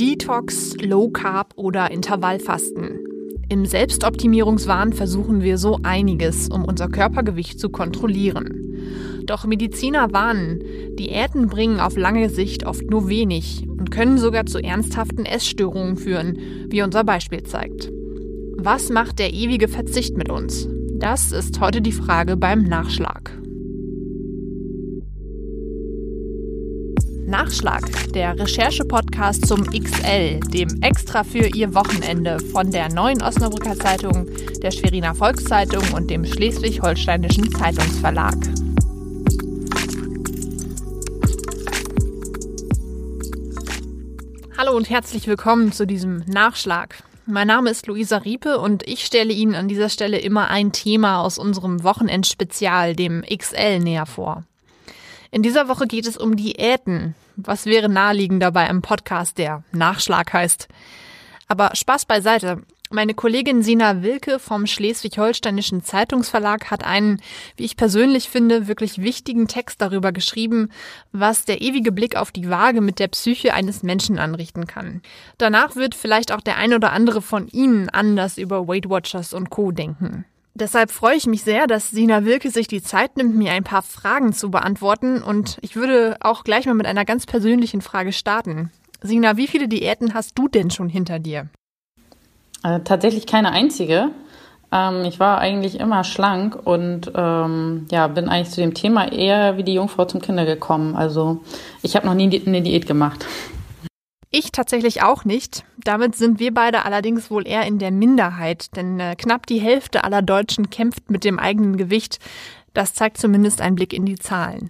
Detox, Low Carb oder Intervallfasten. Im Selbstoptimierungswahn versuchen wir so einiges, um unser Körpergewicht zu kontrollieren. Doch Mediziner warnen, Diäten bringen auf lange Sicht oft nur wenig und können sogar zu ernsthaften Essstörungen führen, wie unser Beispiel zeigt. Was macht der ewige Verzicht mit uns? Das ist heute die Frage beim Nachschlag. Nachschlag, der Recherche-Podcast zum XL, dem Extra für Ihr Wochenende von der Neuen Osnabrücker Zeitung, der Schweriner Volkszeitung und dem Schleswig-Holsteinischen Zeitungsverlag. Hallo und herzlich willkommen zu diesem Nachschlag. Mein Name ist Luisa Riepe und ich stelle Ihnen an dieser Stelle immer ein Thema aus unserem Wochenendspezial, dem XL, näher vor. In dieser Woche geht es um Diäten. Was wäre naheliegender bei einem Podcast, der Nachschlag heißt? Aber Spaß beiseite. Meine Kollegin Sina Wilke vom Schleswig-Holsteinischen Zeitungsverlag hat einen, wie ich persönlich finde, wirklich wichtigen Text darüber geschrieben, was der ewige Blick auf die Waage mit der Psyche eines Menschen anrichten kann. Danach wird vielleicht auch der ein oder andere von Ihnen anders über Weight Watchers und Co. denken. Deshalb freue ich mich sehr, dass Sina Wilke sich die Zeit nimmt, mir ein paar Fragen zu beantworten. Und ich würde auch gleich mal mit einer ganz persönlichen Frage starten. Sina, wie viele Diäten hast du denn schon hinter dir? Äh, tatsächlich keine einzige. Ähm, ich war eigentlich immer schlank und ähm, ja, bin eigentlich zu dem Thema eher wie die Jungfrau zum Kinder gekommen. Also ich habe noch nie eine Diät gemacht. Ich tatsächlich auch nicht. Damit sind wir beide allerdings wohl eher in der Minderheit, denn äh, knapp die Hälfte aller Deutschen kämpft mit dem eigenen Gewicht. Das zeigt zumindest ein Blick in die Zahlen.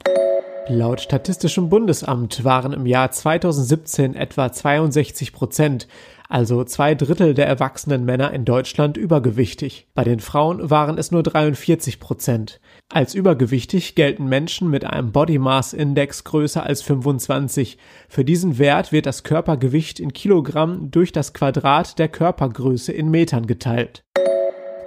Laut Statistischem Bundesamt waren im Jahr 2017 etwa 62 Prozent, also zwei Drittel der erwachsenen Männer in Deutschland übergewichtig. Bei den Frauen waren es nur 43 Prozent. Als übergewichtig gelten Menschen mit einem Body Mass Index größer als 25. Für diesen Wert wird das Körpergewicht in Kilogramm durch das Quadrat der Körpergröße in Metern geteilt.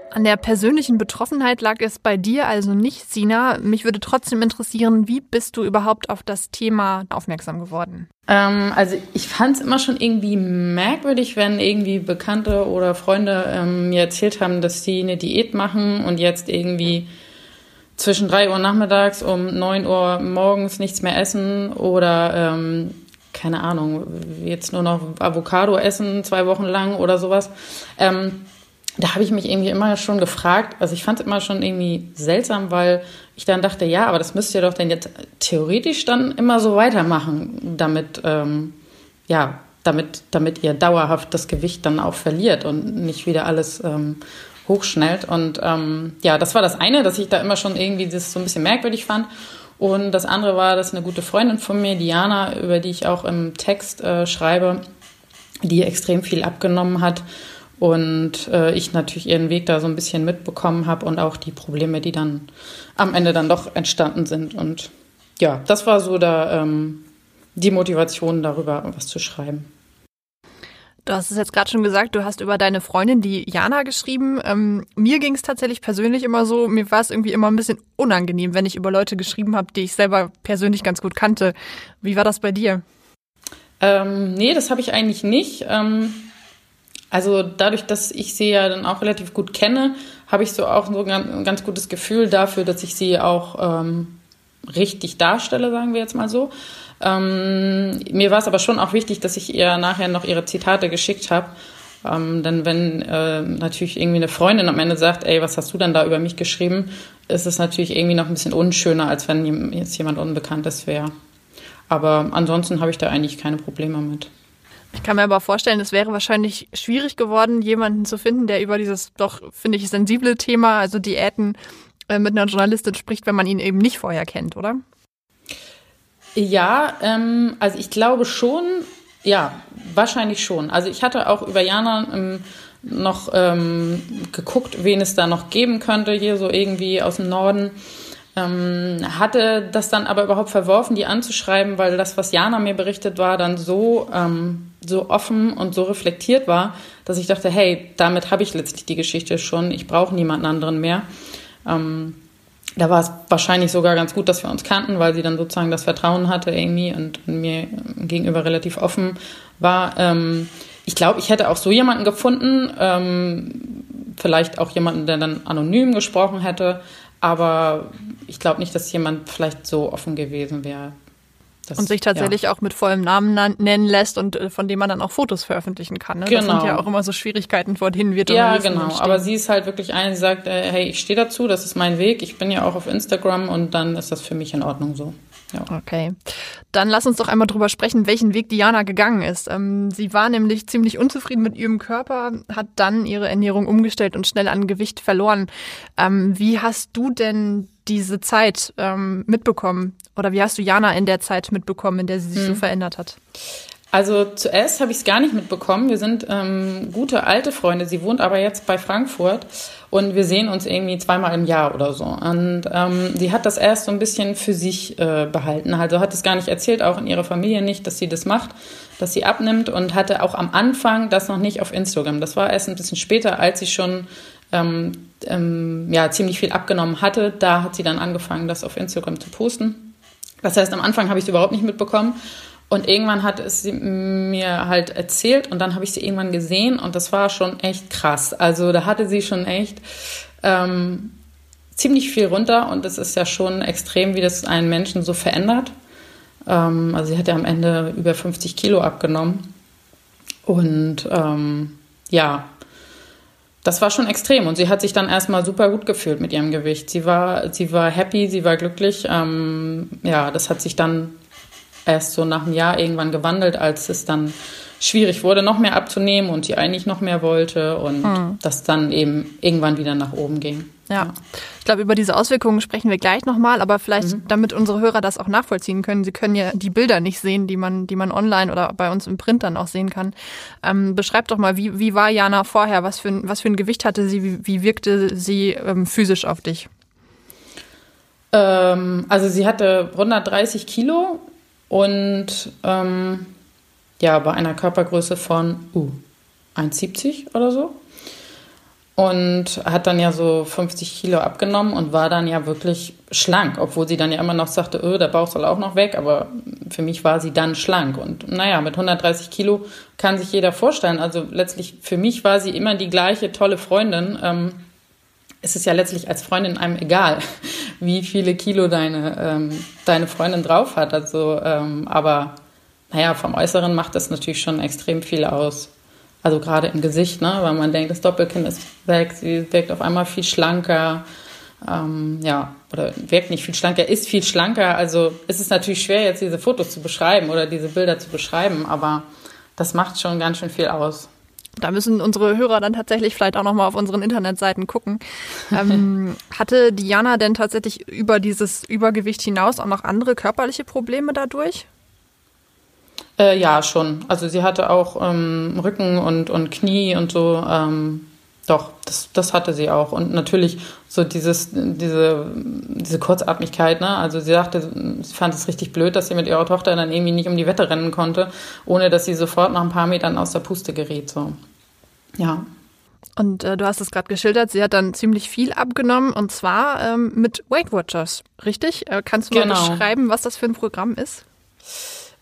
An der persönlichen Betroffenheit lag es bei dir also nicht, Sina. Mich würde trotzdem interessieren, wie bist du überhaupt auf das Thema aufmerksam geworden? Ähm, also ich fand es immer schon irgendwie merkwürdig, wenn irgendwie Bekannte oder Freunde ähm, mir erzählt haben, dass sie eine Diät machen und jetzt irgendwie zwischen drei Uhr nachmittags um neun Uhr morgens nichts mehr essen oder ähm, keine Ahnung, jetzt nur noch Avocado essen zwei Wochen lang oder sowas. Ähm, da habe ich mich irgendwie immer schon gefragt, also ich fand es immer schon irgendwie seltsam, weil ich dann dachte, ja, aber das müsst ihr doch denn jetzt theoretisch dann immer so weitermachen, damit, ähm, ja, damit, damit ihr dauerhaft das Gewicht dann auch verliert und nicht wieder alles ähm, hochschnellt. Und ähm, ja, das war das eine, dass ich da immer schon irgendwie das so ein bisschen merkwürdig fand. Und das andere war, dass eine gute Freundin von mir, Diana, über die ich auch im Text äh, schreibe, die extrem viel abgenommen hat und äh, ich natürlich ihren Weg da so ein bisschen mitbekommen habe und auch die Probleme, die dann am Ende dann doch entstanden sind. Und ja, das war so da ähm, die Motivation darüber, was zu schreiben. Du hast es jetzt gerade schon gesagt, du hast über deine Freundin, die Jana, geschrieben. Ähm, mir ging es tatsächlich persönlich immer so, mir war es irgendwie immer ein bisschen unangenehm, wenn ich über Leute geschrieben habe, die ich selber persönlich ganz gut kannte. Wie war das bei dir? Ähm, nee, das habe ich eigentlich nicht. Ähm, also dadurch, dass ich sie ja dann auch relativ gut kenne, habe ich so auch so ein ganz gutes Gefühl dafür, dass ich sie auch ähm, richtig darstelle, sagen wir jetzt mal so. Ähm, mir war es aber schon auch wichtig, dass ich ihr nachher noch ihre Zitate geschickt habe. Ähm, denn wenn äh, natürlich irgendwie eine Freundin am Ende sagt, ey, was hast du denn da über mich geschrieben, ist es natürlich irgendwie noch ein bisschen unschöner, als wenn jetzt jemand Unbekanntes wäre. Aber ansonsten habe ich da eigentlich keine Probleme mit. Ich kann mir aber vorstellen, es wäre wahrscheinlich schwierig geworden, jemanden zu finden, der über dieses doch, finde ich, sensible Thema, also Diäten, äh, mit einer Journalistin spricht, wenn man ihn eben nicht vorher kennt, oder? Ja, ähm, also ich glaube schon, ja, wahrscheinlich schon. Also ich hatte auch über Jana ähm, noch ähm, geguckt, wen es da noch geben könnte, hier so irgendwie aus dem Norden. Ähm, hatte das dann aber überhaupt verworfen, die anzuschreiben, weil das, was Jana mir berichtet war, dann so, ähm, so offen und so reflektiert war, dass ich dachte, hey, damit habe ich letztlich die Geschichte schon, ich brauche niemanden anderen mehr. Ähm, da war es wahrscheinlich sogar ganz gut, dass wir uns kannten, weil sie dann sozusagen das Vertrauen hatte irgendwie und mir gegenüber relativ offen war, ähm, ich glaube, ich hätte auch so jemanden gefunden, ähm, vielleicht auch jemanden, der dann anonym gesprochen hätte, aber ich glaube nicht, dass jemand vielleicht so offen gewesen wäre. Das, und sich tatsächlich ja. auch mit vollem Namen nennen lässt und äh, von dem man dann auch Fotos veröffentlichen kann. Ne? Genau. Das sind ja genau. auch immer so Schwierigkeiten, vor denen wir Ja, genau. Aber sie ist halt wirklich eine, die sagt, äh, hey, ich stehe dazu, das ist mein Weg. Ich bin ja auch auf Instagram und dann ist das für mich in Ordnung so. Ja. Okay. Dann lass uns doch einmal drüber sprechen, welchen Weg Diana gegangen ist. Ähm, sie war nämlich ziemlich unzufrieden mit ihrem Körper, hat dann ihre Ernährung umgestellt und schnell an Gewicht verloren. Ähm, wie hast du denn diese Zeit ähm, mitbekommen? Oder wie hast du Jana in der Zeit mitbekommen, in der sie sich hm. so verändert hat? Also zuerst habe ich es gar nicht mitbekommen. Wir sind ähm, gute alte Freunde. Sie wohnt aber jetzt bei Frankfurt und wir sehen uns irgendwie zweimal im Jahr oder so. Und ähm, sie hat das erst so ein bisschen für sich äh, behalten. Also hat es gar nicht erzählt, auch in ihrer Familie nicht, dass sie das macht, dass sie abnimmt und hatte auch am Anfang das noch nicht auf Instagram. Das war erst ein bisschen später, als sie schon ähm, ähm, ja, ziemlich viel abgenommen hatte. Da hat sie dann angefangen, das auf Instagram zu posten. Das heißt, am Anfang habe ich es überhaupt nicht mitbekommen. Und irgendwann hat es sie mir halt erzählt und dann habe ich sie irgendwann gesehen und das war schon echt krass. Also da hatte sie schon echt ähm, ziemlich viel runter und es ist ja schon extrem, wie das einen Menschen so verändert. Ähm, also sie hat ja am Ende über 50 Kilo abgenommen. Und ähm, ja, das war schon extrem und sie hat sich dann erstmal super gut gefühlt mit ihrem Gewicht. Sie war, sie war happy, sie war glücklich. Ähm, ja, das hat sich dann erst so nach einem Jahr irgendwann gewandelt, als es dann schwierig wurde, noch mehr abzunehmen und sie eigentlich noch mehr wollte und mhm. das dann eben irgendwann wieder nach oben ging. Ja, ja. ich glaube, über diese Auswirkungen sprechen wir gleich nochmal, aber vielleicht, mhm. damit unsere Hörer das auch nachvollziehen können, sie können ja die Bilder nicht sehen, die man, die man online oder bei uns im Print dann auch sehen kann. Ähm, beschreib doch mal, wie, wie war Jana vorher? Was für, ein, was für ein Gewicht hatte sie? Wie, wie wirkte sie ähm, physisch auf dich? Ähm, also sie hatte 130 Kilo und ähm, ja, bei einer Körpergröße von uh, 1,70 oder so. Und hat dann ja so 50 Kilo abgenommen und war dann ja wirklich schlank, obwohl sie dann ja immer noch sagte, öh, der Bauch soll auch noch weg, aber für mich war sie dann schlank. Und naja, mit 130 Kilo kann sich jeder vorstellen. Also letztlich für mich war sie immer die gleiche tolle Freundin. Ähm, es ist ja letztlich als Freundin einem egal, wie viele Kilo deine, ähm, deine Freundin drauf hat. Also, ähm, aber naja, vom Äußeren macht das natürlich schon extrem viel aus. Also gerade im Gesicht, ne? weil man denkt, das Doppelkinn ist weg, sie wirkt auf einmal viel schlanker. Ähm, ja, oder wirkt nicht viel schlanker, ist viel schlanker. Also es ist natürlich schwer, jetzt diese Fotos zu beschreiben oder diese Bilder zu beschreiben, aber das macht schon ganz schön viel aus. Da müssen unsere Hörer dann tatsächlich vielleicht auch nochmal auf unseren Internetseiten gucken. Ähm, hatte Diana denn tatsächlich über dieses Übergewicht hinaus auch noch andere körperliche Probleme dadurch? Äh, ja, schon. Also sie hatte auch ähm, Rücken und, und Knie und so. Ähm, doch, das, das hatte sie auch. Und natürlich so dieses, diese, diese Kurzatmigkeit, ne? Also sie sagte, sie fand es richtig blöd, dass sie mit ihrer Tochter dann irgendwie nicht um die Wette rennen konnte, ohne dass sie sofort nach ein paar Metern aus der Puste geriet. So. Ja. Und äh, du hast es gerade geschildert, sie hat dann ziemlich viel abgenommen und zwar ähm, mit Weight Watchers, richtig? Äh, kannst du mal genau. beschreiben, was das für ein Programm ist?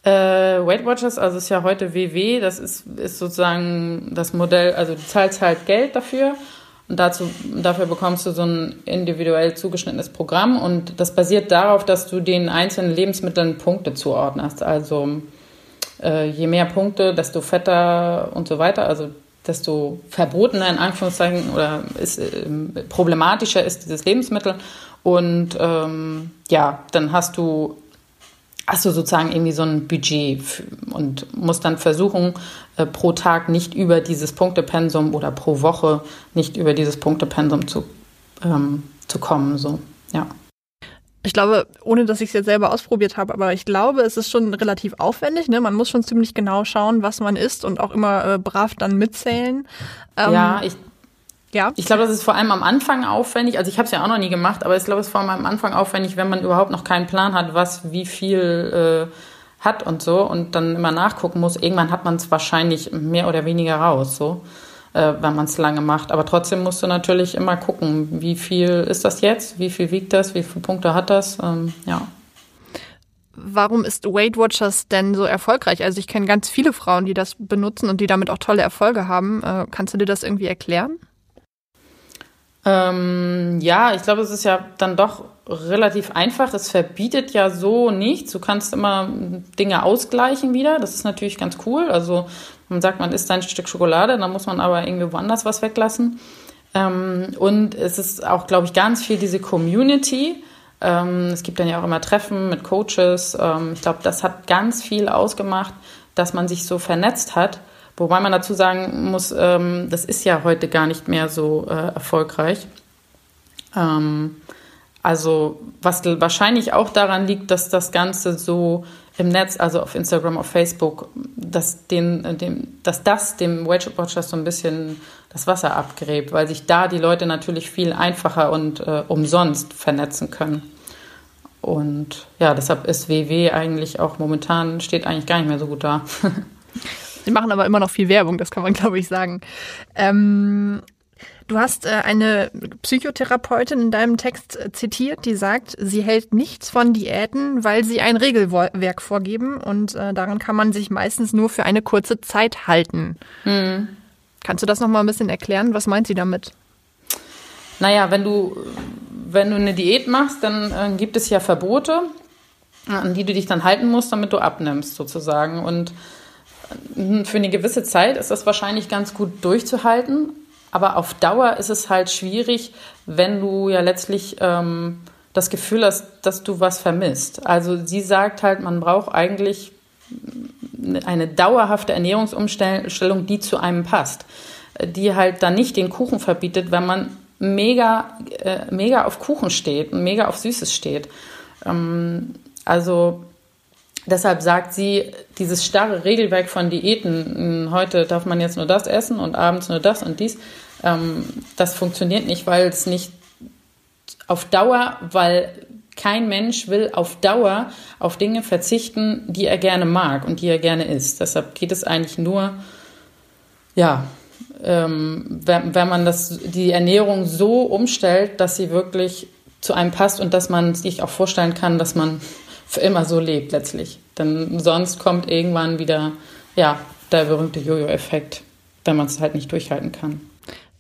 Äh, Weight Watchers, also ist ja heute WW, das ist, ist sozusagen das Modell, also du zahlst halt Geld dafür und dazu, dafür bekommst du so ein individuell zugeschnittenes Programm und das basiert darauf, dass du den einzelnen Lebensmitteln Punkte zuordnest. Also äh, je mehr Punkte, desto fetter und so weiter, also desto verbotener in Anführungszeichen oder ist, äh, problematischer ist dieses Lebensmittel. Und ähm, ja, dann hast du hast du sozusagen irgendwie so ein Budget und musst dann versuchen, äh, pro Tag nicht über dieses Punktepensum oder pro Woche nicht über dieses Punktepensum zu, ähm, zu kommen. So, ja. Ich glaube, ohne dass ich es jetzt selber ausprobiert habe, aber ich glaube, es ist schon relativ aufwendig. Ne? Man muss schon ziemlich genau schauen, was man isst und auch immer äh, brav dann mitzählen. Ähm, ja, ich ja. Ich glaube, das ist vor allem am Anfang aufwendig. Also ich habe es ja auch noch nie gemacht, aber ich glaube, es ist vor allem am Anfang aufwendig, wenn man überhaupt noch keinen Plan hat, was wie viel äh, hat und so und dann immer nachgucken muss. Irgendwann hat man es wahrscheinlich mehr oder weniger raus, so, äh, wenn man es lange macht. Aber trotzdem musst du natürlich immer gucken, wie viel ist das jetzt, wie viel wiegt das, wie viele Punkte hat das, ähm, ja. warum ist Weight Watchers denn so erfolgreich? Also ich kenne ganz viele Frauen, die das benutzen und die damit auch tolle Erfolge haben. Äh, kannst du dir das irgendwie erklären? Ähm, ja, ich glaube, es ist ja dann doch relativ einfach. Es verbietet ja so nichts. Du kannst immer Dinge ausgleichen wieder. Das ist natürlich ganz cool. Also man sagt, man isst ein Stück Schokolade, dann muss man aber irgendwie woanders was weglassen. Ähm, und es ist auch, glaube ich, ganz viel diese Community. Ähm, es gibt dann ja auch immer Treffen mit Coaches. Ähm, ich glaube, das hat ganz viel ausgemacht, dass man sich so vernetzt hat. Wobei man dazu sagen muss, ähm, das ist ja heute gar nicht mehr so äh, erfolgreich. Ähm, also was wahrscheinlich auch daran liegt, dass das Ganze so im Netz, also auf Instagram, auf Facebook, dass, den, äh, dem, dass das dem Weight Watchers so ein bisschen das Wasser abgräbt, weil sich da die Leute natürlich viel einfacher und äh, umsonst vernetzen können. Und ja, deshalb ist WW eigentlich auch momentan, steht eigentlich gar nicht mehr so gut da. Sie machen aber immer noch viel Werbung, das kann man, glaube ich, sagen. Ähm, Du hast äh, eine Psychotherapeutin in deinem Text äh, zitiert, die sagt, sie hält nichts von Diäten, weil sie ein Regelwerk vorgeben und äh, daran kann man sich meistens nur für eine kurze Zeit halten. Mhm. Kannst du das noch mal ein bisschen erklären? Was meint sie damit? Naja, wenn du, wenn du eine Diät machst, dann äh, gibt es ja Verbote, an die du dich dann halten musst, damit du abnimmst, sozusagen. Und für eine gewisse Zeit ist das wahrscheinlich ganz gut durchzuhalten. Aber auf Dauer ist es halt schwierig, wenn du ja letztlich ähm, das Gefühl hast, dass du was vermisst. Also sie sagt halt, man braucht eigentlich eine dauerhafte Ernährungsumstellung, die zu einem passt, die halt dann nicht den Kuchen verbietet, wenn man mega, äh, mega auf Kuchen steht und mega auf Süßes steht. Ähm, also Deshalb sagt sie, dieses starre Regelwerk von Diäten, hm, heute darf man jetzt nur das essen und abends nur das und dies, ähm, das funktioniert nicht, weil es nicht auf Dauer, weil kein Mensch will auf Dauer auf Dinge verzichten, die er gerne mag und die er gerne isst. Deshalb geht es eigentlich nur, ja, ähm, wenn, wenn man das, die Ernährung so umstellt, dass sie wirklich zu einem passt und dass man sich auch vorstellen kann, dass man für immer so lebt letztlich. Denn sonst kommt irgendwann wieder ja, der berühmte Jojo-Effekt, wenn man es halt nicht durchhalten kann.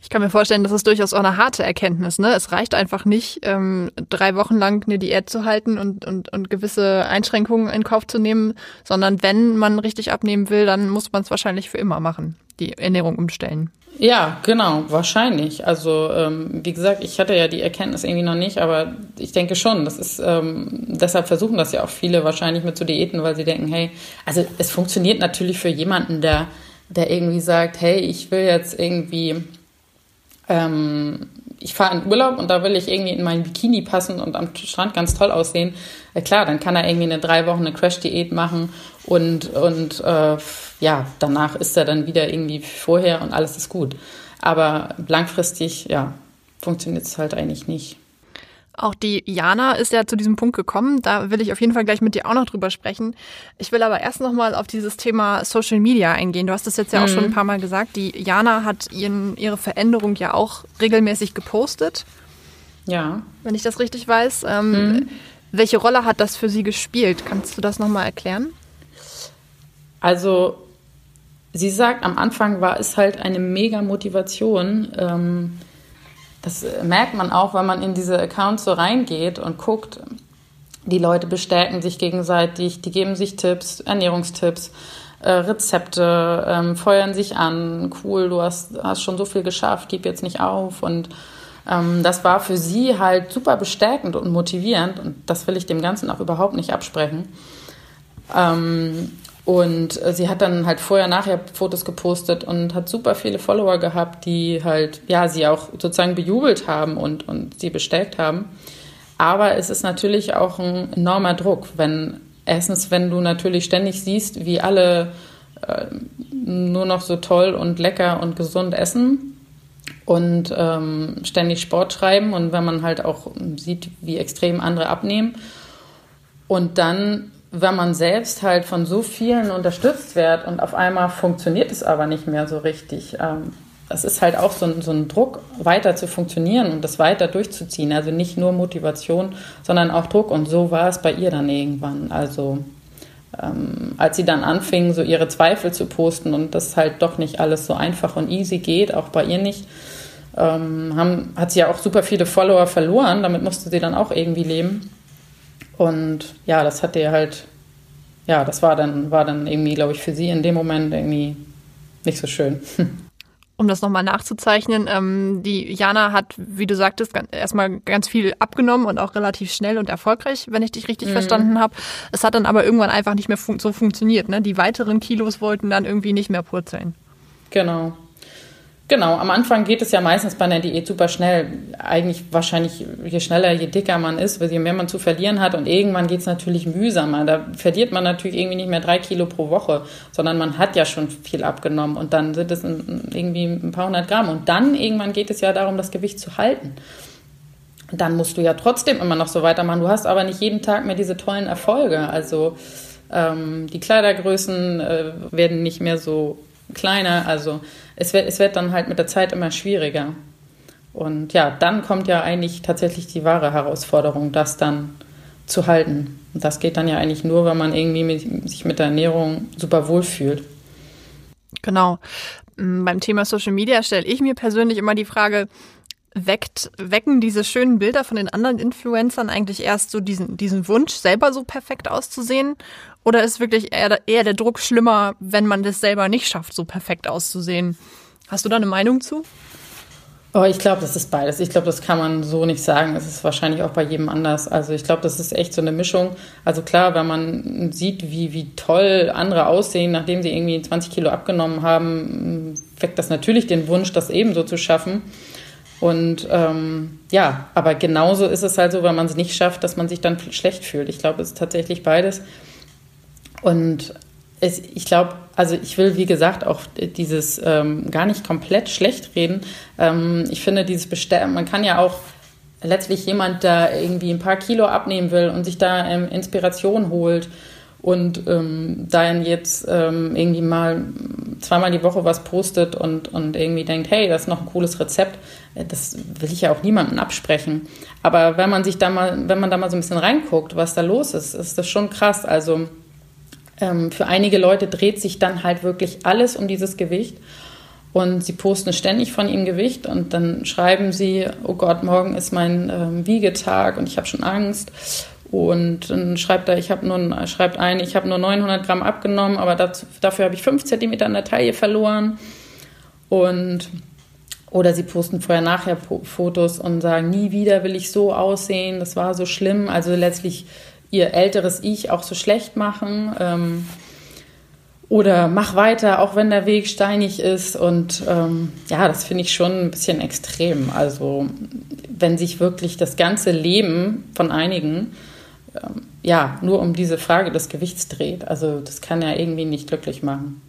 Ich kann mir vorstellen, das ist durchaus auch eine harte Erkenntnis. Ne? Es reicht einfach nicht, ähm, drei Wochen lang eine Diät zu halten und, und, und gewisse Einschränkungen in Kauf zu nehmen, sondern wenn man richtig abnehmen will, dann muss man es wahrscheinlich für immer machen, die Ernährung umstellen. Ja, genau, wahrscheinlich. Also ähm, wie gesagt, ich hatte ja die Erkenntnis irgendwie noch nicht, aber ich denke schon, das ist ähm, deshalb versuchen das ja auch viele wahrscheinlich mit zu Diäten, weil sie denken, hey, also es funktioniert natürlich für jemanden, der der irgendwie sagt, hey, ich will jetzt irgendwie ähm, ich fahre in Urlaub und da will ich irgendwie in mein Bikini passen und am Strand ganz toll aussehen, äh, klar, dann kann er irgendwie eine drei Wochen eine Crash-Diät machen und, und äh, ja, danach ist er dann wieder irgendwie vorher und alles ist gut. Aber langfristig, ja, funktioniert es halt eigentlich nicht. Auch die Jana ist ja zu diesem Punkt gekommen. Da will ich auf jeden Fall gleich mit dir auch noch drüber sprechen. Ich will aber erst noch mal auf dieses Thema Social Media eingehen. Du hast das jetzt ja auch mhm. schon ein paar Mal gesagt. Die Jana hat ihren, ihre Veränderung ja auch regelmäßig gepostet. Ja. Wenn ich das richtig weiß. Ähm, mhm. Welche Rolle hat das für sie gespielt? Kannst du das noch mal erklären? Also, sie sagt, am Anfang war es halt eine mega Motivation. Ähm, das merkt man auch, wenn man in diese Accounts so reingeht und guckt. Die Leute bestärken sich gegenseitig, die geben sich Tipps, Ernährungstipps, äh, Rezepte, ähm, feuern sich an. Cool, du hast, hast schon so viel geschafft, gib jetzt nicht auf. Und ähm, das war für sie halt super bestärkend und motivierend. Und das will ich dem Ganzen auch überhaupt nicht absprechen. Ähm, und äh, sie hat dann halt vorher, nachher Fotos gepostet und hat super viele Follower gehabt, die halt, ja, sie auch sozusagen bejubelt haben und, und sie bestärkt haben. Aber es ist natürlich auch ein enormer Druck, wenn, erstens, wenn du natürlich ständig siehst, wie alle äh, nur noch so toll und lecker und gesund essen und ähm, ständig Sport schreiben und wenn man halt auch sieht, wie extrem andere abnehmen. Und dann wenn man selbst halt von so vielen unterstützt wird und auf einmal funktioniert es aber nicht mehr so richtig, ähm, es ist halt auch so ein, so ein Druck, weiter zu funktionieren und das weiter durchzuziehen. Also nicht nur Motivation, sondern auch Druck. Und so war es bei ihr dann irgendwann. Also ähm, als sie dann anfing, so ihre Zweifel zu posten und das halt doch nicht alles so einfach und easy geht, auch bei ihr nicht, ähm, haben, hat sie ja auch super viele Follower verloren. Damit musste sie dann auch irgendwie leben. Und ja, das hat ihr halt, ja, das war dann, war dann irgendwie, glaube ich, für sie in dem Moment irgendwie nicht so schön. um das nochmal nachzuzeichnen, ähm, die Jana hat, wie du sagtest, erstmal ganz viel abgenommen und auch relativ schnell und erfolgreich, wenn ich dich richtig mhm. verstanden habe. Es hat dann aber irgendwann einfach nicht mehr fun so funktioniert. Ne? Die weiteren Kilos wollten dann irgendwie nicht mehr purzeln. Genau. Genau, am Anfang geht es ja meistens bei einer Diät super schnell. Eigentlich wahrscheinlich, je schneller, je dicker man ist, je mehr man zu verlieren hat. Und irgendwann geht es natürlich mühsamer. Da verliert man natürlich irgendwie nicht mehr drei Kilo pro Woche, sondern man hat ja schon viel abgenommen. Und dann sind es irgendwie ein paar hundert Gramm. Und dann irgendwann geht es ja darum, das Gewicht zu halten. Dann musst du ja trotzdem immer noch so weitermachen. Du hast aber nicht jeden Tag mehr diese tollen Erfolge. Also ähm, die Kleidergrößen äh, werden nicht mehr so kleiner. Also es wird, es wird dann halt mit der Zeit immer schwieriger. Und ja, dann kommt ja eigentlich tatsächlich die wahre Herausforderung, das dann zu halten. Und das geht dann ja eigentlich nur, wenn man irgendwie mit, sich mit der Ernährung super wohl fühlt. Genau. Mm, beim Thema Social Media stelle ich mir persönlich immer die Frage, weckt, wecken diese schönen Bilder von den anderen Influencern eigentlich erst so diesen, diesen Wunsch, selber so perfekt auszusehen? Oder ist wirklich eher, eher der Druck schlimmer, wenn man das selber nicht schafft, so perfekt auszusehen? Hast du da eine Meinung zu? Oh, ich glaube, das ist beides. Ich glaube, das kann man so nicht sagen. Es ist wahrscheinlich auch bei jedem anders. Also ich glaube, das ist echt so eine Mischung. Also klar, wenn man sieht, wie, wie toll andere aussehen, nachdem sie irgendwie 20 Kilo abgenommen haben, weckt das natürlich den Wunsch, das ebenso zu schaffen. Und ähm, ja, aber genauso ist es halt so, wenn man es nicht schafft, dass man sich dann schlecht fühlt. Ich glaube, es ist tatsächlich beides. Und es, ich glaube, also ich will, wie gesagt, auch dieses ähm, gar nicht komplett schlecht reden. Ähm, ich finde, dieses Bestellen, man kann ja auch letztlich jemand, der irgendwie ein paar Kilo abnehmen will und sich da ähm, Inspiration holt und ähm, dann jetzt ähm, irgendwie mal zweimal die Woche was postet und, und irgendwie denkt, hey, das ist noch ein cooles Rezept, äh, das will ich ja auch niemandem absprechen. Aber wenn man sich da mal, wenn man da mal so ein bisschen reinguckt, was da los ist, ist das schon krass. Also ähm, für einige Leute dreht sich dann halt wirklich alles um dieses Gewicht. Und sie posten ständig von ihrem Gewicht und dann schreiben sie, oh Gott, morgen ist mein ähm, Wiegetag und ich habe schon Angst. Und dann schreibt er, ich habe nur, schreibt ein, ich habe nur 900 Gramm abgenommen, aber dazu, dafür habe ich 5 Zentimeter an der Taille verloren. Und oder sie posten vorher-nachher Fotos und sagen, nie wieder will ich so aussehen, das war so schlimm. Also letztlich ihr älteres Ich auch so schlecht machen. Ähm, oder mach weiter, auch wenn der Weg steinig ist. Und ähm, ja, das finde ich schon ein bisschen extrem. Also wenn sich wirklich das ganze Leben von einigen ähm, ja, nur um diese Frage des Gewichts dreht. Also das kann ja irgendwie nicht glücklich machen.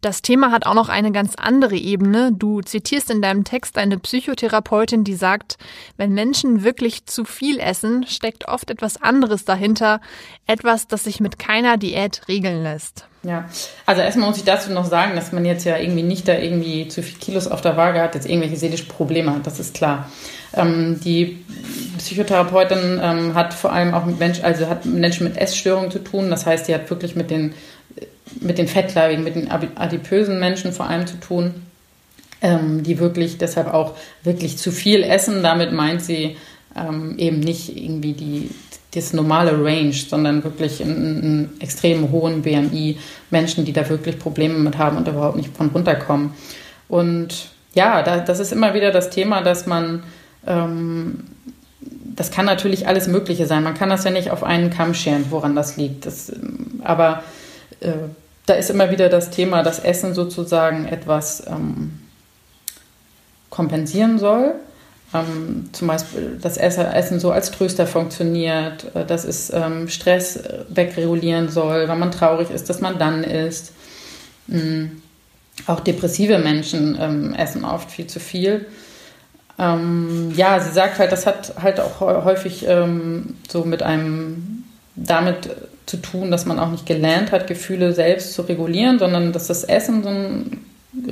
Das Thema hat auch noch eine ganz andere Ebene. Du zitierst in deinem Text eine Psychotherapeutin, die sagt, wenn Menschen wirklich zu viel essen, steckt oft etwas anderes dahinter, etwas, das sich mit keiner Diät regeln lässt. Ja, also erstmal muss ich dazu noch sagen, dass man jetzt ja irgendwie nicht da irgendwie zu viel Kilos auf der Waage hat, jetzt irgendwelche seelischen Probleme hat, das ist klar. Ähm, die Psychotherapeutin ähm, hat vor allem auch mit Menschen, also hat Menschen mit Essstörungen zu tun. Das heißt, die hat wirklich mit den, mit den fettleibigen, mit den adipösen Menschen vor allem zu tun, ähm, die wirklich deshalb auch wirklich zu viel essen. Damit meint sie ähm, eben nicht irgendwie die, das normale Range, sondern wirklich einen, extrem hohen BMI, Menschen, die da wirklich Probleme mit haben und überhaupt nicht von runterkommen. Und ja, da, das ist immer wieder das Thema, dass man ähm, das kann natürlich alles Mögliche sein. Man kann das ja nicht auf einen Kamm scheren, woran das liegt. Das, ähm, aber äh, da ist immer wieder das Thema, dass Essen sozusagen etwas ähm, kompensieren soll. Ähm, zum Beispiel, dass Essen so als Tröster funktioniert, äh, dass es ähm, Stress wegregulieren soll, wenn man traurig ist, dass man dann isst. Mhm. Auch depressive Menschen ähm, essen oft viel zu viel ähm, ja, sie sagt halt, das hat halt auch häufig ähm, so mit einem damit zu tun, dass man auch nicht gelernt hat, Gefühle selbst zu regulieren, sondern dass das Essen so ein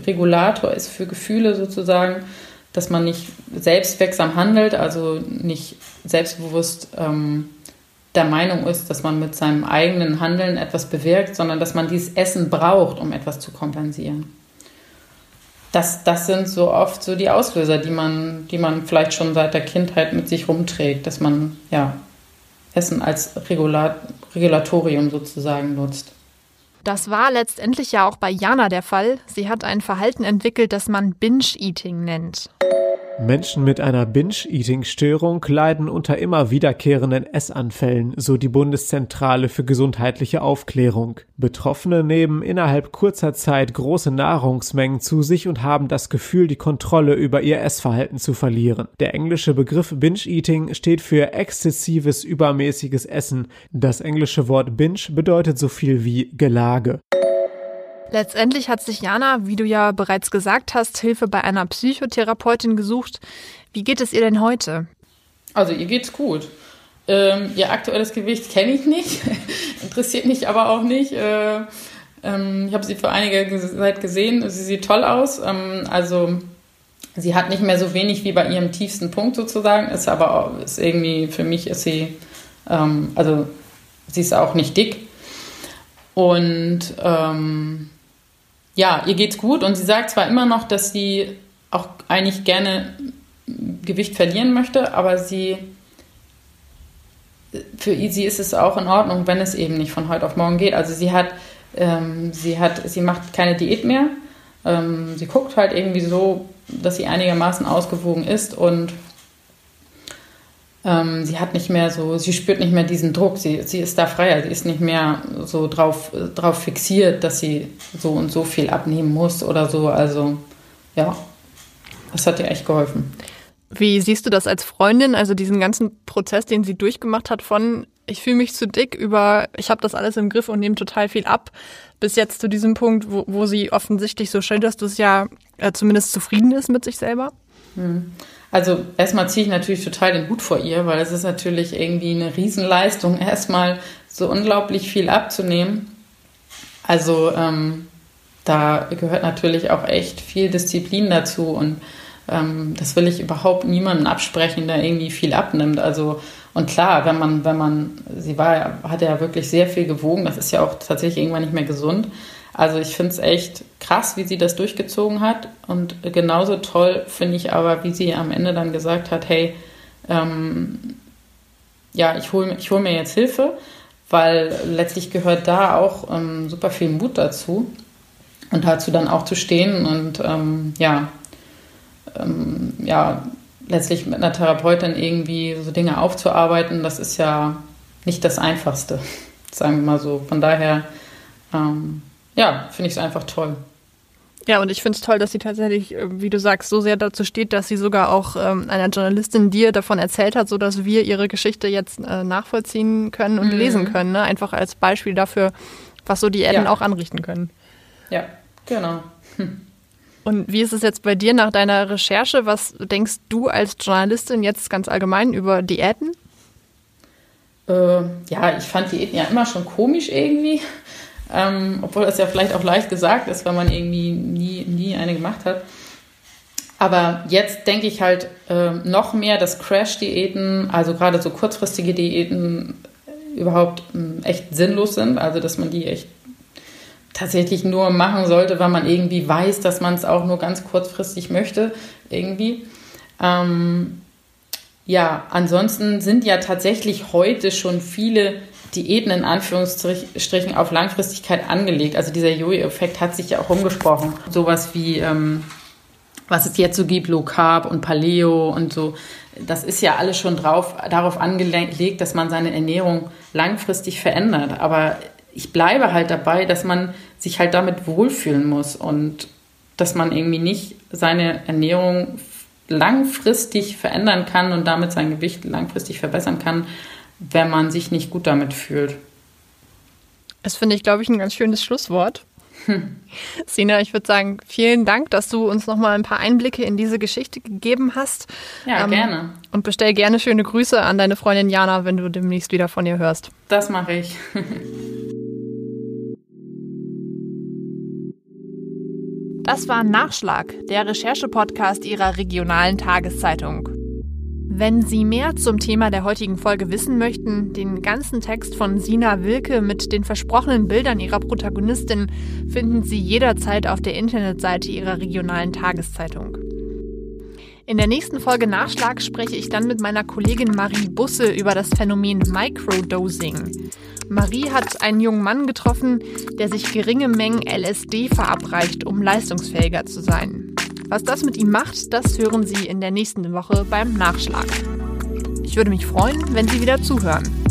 Regulator ist für Gefühle sozusagen, dass man nicht selbstwirksam handelt, also nicht selbstbewusst ähm, der Meinung ist, dass man mit seinem eigenen Handeln etwas bewirkt, sondern dass man dieses Essen braucht, um etwas zu kompensieren. Das, das sind so oft so die Auslöser, die man, die man vielleicht schon seit der Kindheit mit sich rumträgt, dass man ja, Essen als Regulat Regulatorium sozusagen nutzt. Das war letztendlich ja auch bei Jana der Fall. Sie hat ein Verhalten entwickelt, das man Binge-Eating nennt. Menschen mit einer Binge-Eating-Störung leiden unter immer wiederkehrenden Essanfällen, so die Bundeszentrale für gesundheitliche Aufklärung. Betroffene nehmen innerhalb kurzer Zeit große Nahrungsmengen zu sich und haben das Gefühl, die Kontrolle über ihr Essverhalten zu verlieren. Der englische Begriff Binge-Eating steht für exzessives, übermäßiges Essen. Das englische Wort Binge bedeutet so viel wie Gelage. Letztendlich hat sich Jana, wie du ja bereits gesagt hast, Hilfe bei einer Psychotherapeutin gesucht. Wie geht es ihr denn heute? Also ihr geht's gut. Ähm, ihr aktuelles Gewicht kenne ich nicht, interessiert mich aber auch nicht. Äh, ähm, ich habe sie vor einiger Zeit gesehen, sie sieht toll aus. Ähm, also sie hat nicht mehr so wenig wie bei ihrem tiefsten Punkt sozusagen, ist aber auch, ist irgendwie, für mich ist sie, ähm, also sie ist auch nicht dick. Und ähm, ja, ihr geht's gut und sie sagt zwar immer noch, dass sie auch eigentlich gerne Gewicht verlieren möchte, aber sie für sie ist es auch in Ordnung, wenn es eben nicht von heute auf morgen geht. Also sie hat, ähm, sie hat, sie macht keine Diät mehr. Ähm, sie guckt halt irgendwie so, dass sie einigermaßen ausgewogen ist und ähm, sie hat nicht mehr so, sie spürt nicht mehr diesen Druck, sie, sie ist da freier, sie ist nicht mehr so drauf, drauf fixiert, dass sie so und so viel abnehmen muss oder so. Also ja, das hat ihr echt geholfen. Wie siehst du das als Freundin, also diesen ganzen Prozess, den sie durchgemacht hat von ich fühle mich zu dick über ich habe das alles im Griff und nehme total viel ab, bis jetzt zu diesem Punkt, wo, wo sie offensichtlich so scheint, dass du es ja äh, zumindest zufrieden ist mit sich selber? Hm. Also erstmal ziehe ich natürlich total den Hut vor ihr, weil es ist natürlich irgendwie eine Riesenleistung, erstmal so unglaublich viel abzunehmen. Also ähm, da gehört natürlich auch echt viel Disziplin dazu und ähm, das will ich überhaupt niemandem absprechen, der irgendwie viel abnimmt. Also und klar, wenn man, wenn man, sie war, hat ja wirklich sehr viel gewogen, das ist ja auch tatsächlich irgendwann nicht mehr gesund. Also ich finde es echt krass, wie sie das durchgezogen hat. Und genauso toll finde ich aber, wie sie am Ende dann gesagt hat, hey, ähm, ja, ich hole ich hol mir jetzt Hilfe, weil letztlich gehört da auch ähm, super viel Mut dazu. Und dazu dann auch zu stehen und ähm, ja, ähm, ja, letztlich mit einer Therapeutin irgendwie so Dinge aufzuarbeiten, das ist ja nicht das Einfachste, sagen wir mal so. Von daher, ähm, ja, finde ich es einfach toll. Ja, und ich finde es toll, dass sie tatsächlich, äh, wie du sagst, so sehr dazu steht, dass sie sogar auch ähm, einer Journalistin dir davon erzählt hat, sodass wir ihre Geschichte jetzt äh, nachvollziehen können und mhm. lesen können. Ne? Einfach als Beispiel dafür, was so Diäten ja. auch anrichten können. Ja, genau. Hm. Und wie ist es jetzt bei dir nach deiner Recherche? Was denkst du als Journalistin jetzt ganz allgemein über Diäten? Äh, ja, ich fand Diäten ja immer schon komisch irgendwie. Ähm, obwohl das ja vielleicht auch leicht gesagt ist, weil man irgendwie nie, nie eine gemacht hat. Aber jetzt denke ich halt äh, noch mehr, dass Crash-Diäten, also gerade so kurzfristige Diäten, überhaupt äh, echt sinnlos sind. Also dass man die echt tatsächlich nur machen sollte, weil man irgendwie weiß, dass man es auch nur ganz kurzfristig möchte, irgendwie. Ähm, ja, ansonsten sind ja tatsächlich heute schon viele Diäten in Anführungsstrichen auf Langfristigkeit angelegt. Also dieser Jojo-Effekt hat sich ja auch umgesprochen. Sowas wie, ähm, was es jetzt so gibt, Low Carb und Paleo und so, das ist ja alles schon drauf, darauf angelegt, dass man seine Ernährung langfristig verändert. Aber ich bleibe halt dabei, dass man sich halt damit wohlfühlen muss und dass man irgendwie nicht seine Ernährung langfristig verändern kann und damit sein Gewicht langfristig verbessern kann, wenn man sich nicht gut damit fühlt. Das finde ich, glaube ich, ein ganz schönes Schlusswort. Hm. Sina, ich würde sagen, vielen Dank, dass du uns nochmal ein paar Einblicke in diese Geschichte gegeben hast. Ja, ähm, gerne. Und bestell gerne schöne Grüße an deine Freundin Jana, wenn du demnächst wieder von ihr hörst. Das mache ich. Das war Nachschlag, der Recherche-Podcast Ihrer regionalen Tageszeitung. Wenn Sie mehr zum Thema der heutigen Folge wissen möchten, den ganzen Text von Sina Wilke mit den versprochenen Bildern ihrer Protagonistin finden Sie jederzeit auf der Internetseite Ihrer regionalen Tageszeitung. In der nächsten Folge Nachschlag spreche ich dann mit meiner Kollegin Marie Busse über das Phänomen Microdosing. Marie hat einen jungen Mann getroffen, der sich geringe Mengen LSD verabreicht, um leistungsfähiger zu sein. Was das mit ihm macht, das hören Sie in der nächsten Woche beim Nachschlag. Ich würde mich freuen, wenn Sie wieder zuhören.